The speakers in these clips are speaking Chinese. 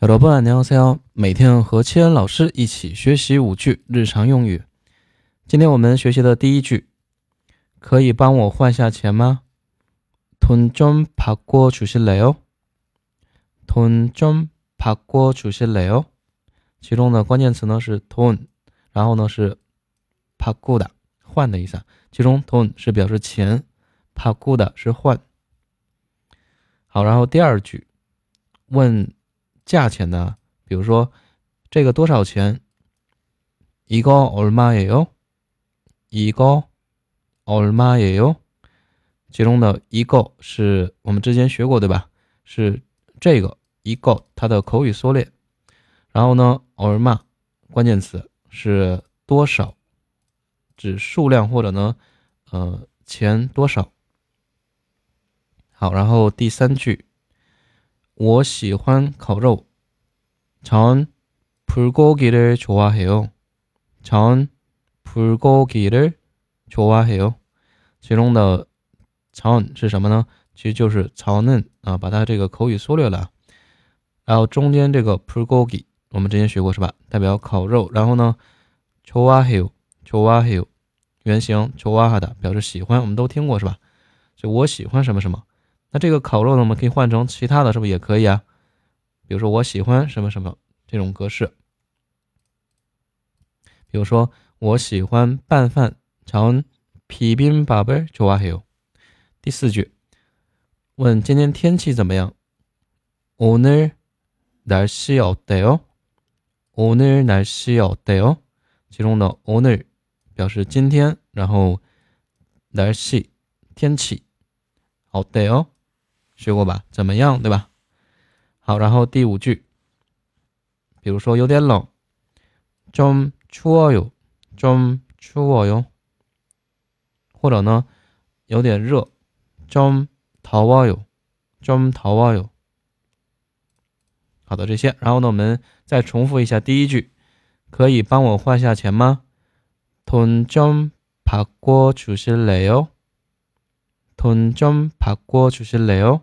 小伙伴，你好，每天和七恩老师一起学习五句日常用语。今天我们学习的第一句，可以帮我换下钱吗？돈좀바꿔주실래 요？ 돈좀바꿔주실래 요？ 其中的关键词呢是 돈， 然后呢是바꾸다换的意思。其中 돈是表示钱，바꾸다是换。好，然后第二句问。 价钱呢？比如说，这个多少钱？一个얼마예 요？ 一个얼마예 요？ 其中的一个是我们之前学过对吧？是这个一个它的口语缩略。然后呢，얼마关键词是多少，指数量或者呢，呃，钱多少。好，然后第三句。 我喜欢烤肉。전불고기를좋아해 요。 전불고기를좋아해 요。 其中的전是什么呢？其实就是전 은啊，把它这个口语缩略了。然后中间这个불고기我们之前学过是吧？代表烤肉。然后呢，좋아해 요， 좋아해 요， 原型좋아하 다， 表示喜欢，我们都听过是吧？就我喜欢什么什么。 那这个烤肉呢，我们可以换成其他的是不是也可以啊？比如说我喜欢什么什么这种格式。比如说我喜欢拌饭，常皮冰宝贝就哇嘿哟。第四句，问今天天气怎么样？오늘날씨어때 요？ 오늘날씨어때 요？ 其中的오늘表示今天，然后날씨天气，어때 요？ 学过吧？怎么样，对吧？好，然后第五句，比如说有点冷，좀추워 요， 좀추워 요。 或者呢，有点热，좀더워 요， 좀더워 요。 好的，这些，然后呢，我们再重复一下第一句，可以帮我换下钱吗？돈좀바꿔주실래 요？ 돈좀바꿔주실래 요？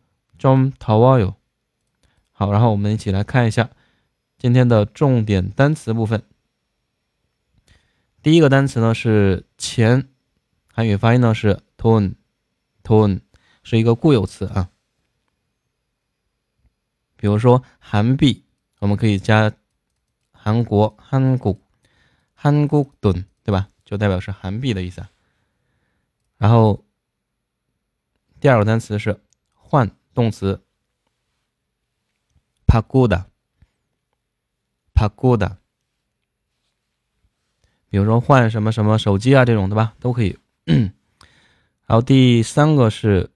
中桃花哟，好，然后我们一起来看一下今天的重点单词部分。第一个单词呢是钱，韩语发音呢是 tone，tone 是一个固有词啊。比如说韩币，我们可以加韩国韩国韩国盾，对吧？就代表是韩币的意思。然后第二个单词是换。动词，怕孤单，怕孤单。比如说换什么什么手机啊，这种对吧？都可以。然后第三个是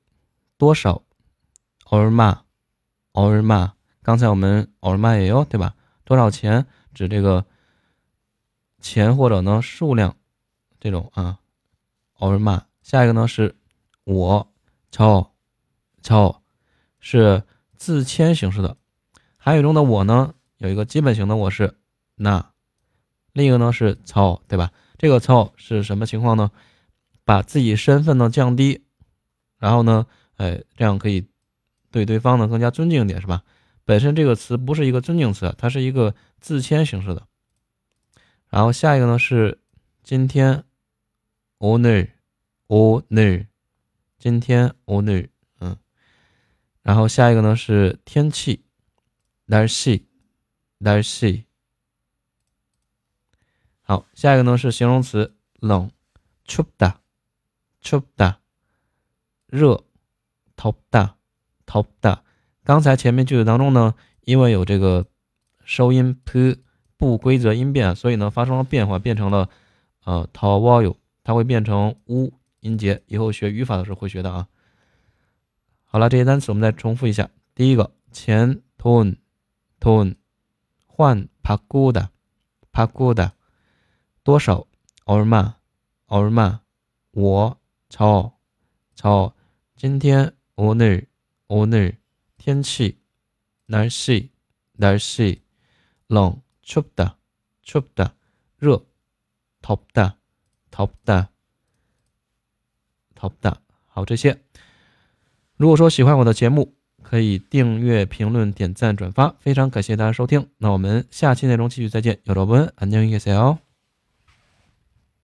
多少？奥尔玛，奥尔玛。刚才我们奥尔玛也有对吧？多少钱？指这个钱或者呢数量这种啊？奥尔玛。下一个呢是我，超，超。是自谦形式的，韩语中的我呢，有一个基本型的我是那，另一个呢是操，对吧？这个操是什么情况呢？把自己身份呢降低，然后呢，哎，这样可以对对方呢更加尊敬一点，是吧？本身这个词不是一个尊敬词，它是一个自谦形式的。然后下一个呢是今天오늘오늘今天오늘 然后下一个呢是天气，날씨 날씨好，下一个呢是形容词，冷，춥다춥다热，덥다덥다刚才前面句子当中呢，因为有这个收音 p 不规则音变，所以呢发生了变化，变成了呃더워 요， 它会变成 u 音节，以后学语法的时候会学的啊。 好了，这些单词我们再重复一下。第一个，前 tone tone，换 p a g o d a p a g o d a 多少 o r m a o r m a 我超超，今天 o n e r o n e r 天气 n a r s i n a r s i 冷 c h u p d a c h u p d a 热 t o p d a t o p d a t o p d a 好，这些。如果说喜欢我的节目，可以订阅、评论、点赞、转发，非常感谢大家收听。那我们下期内容继续再见，여러분안녕히계세요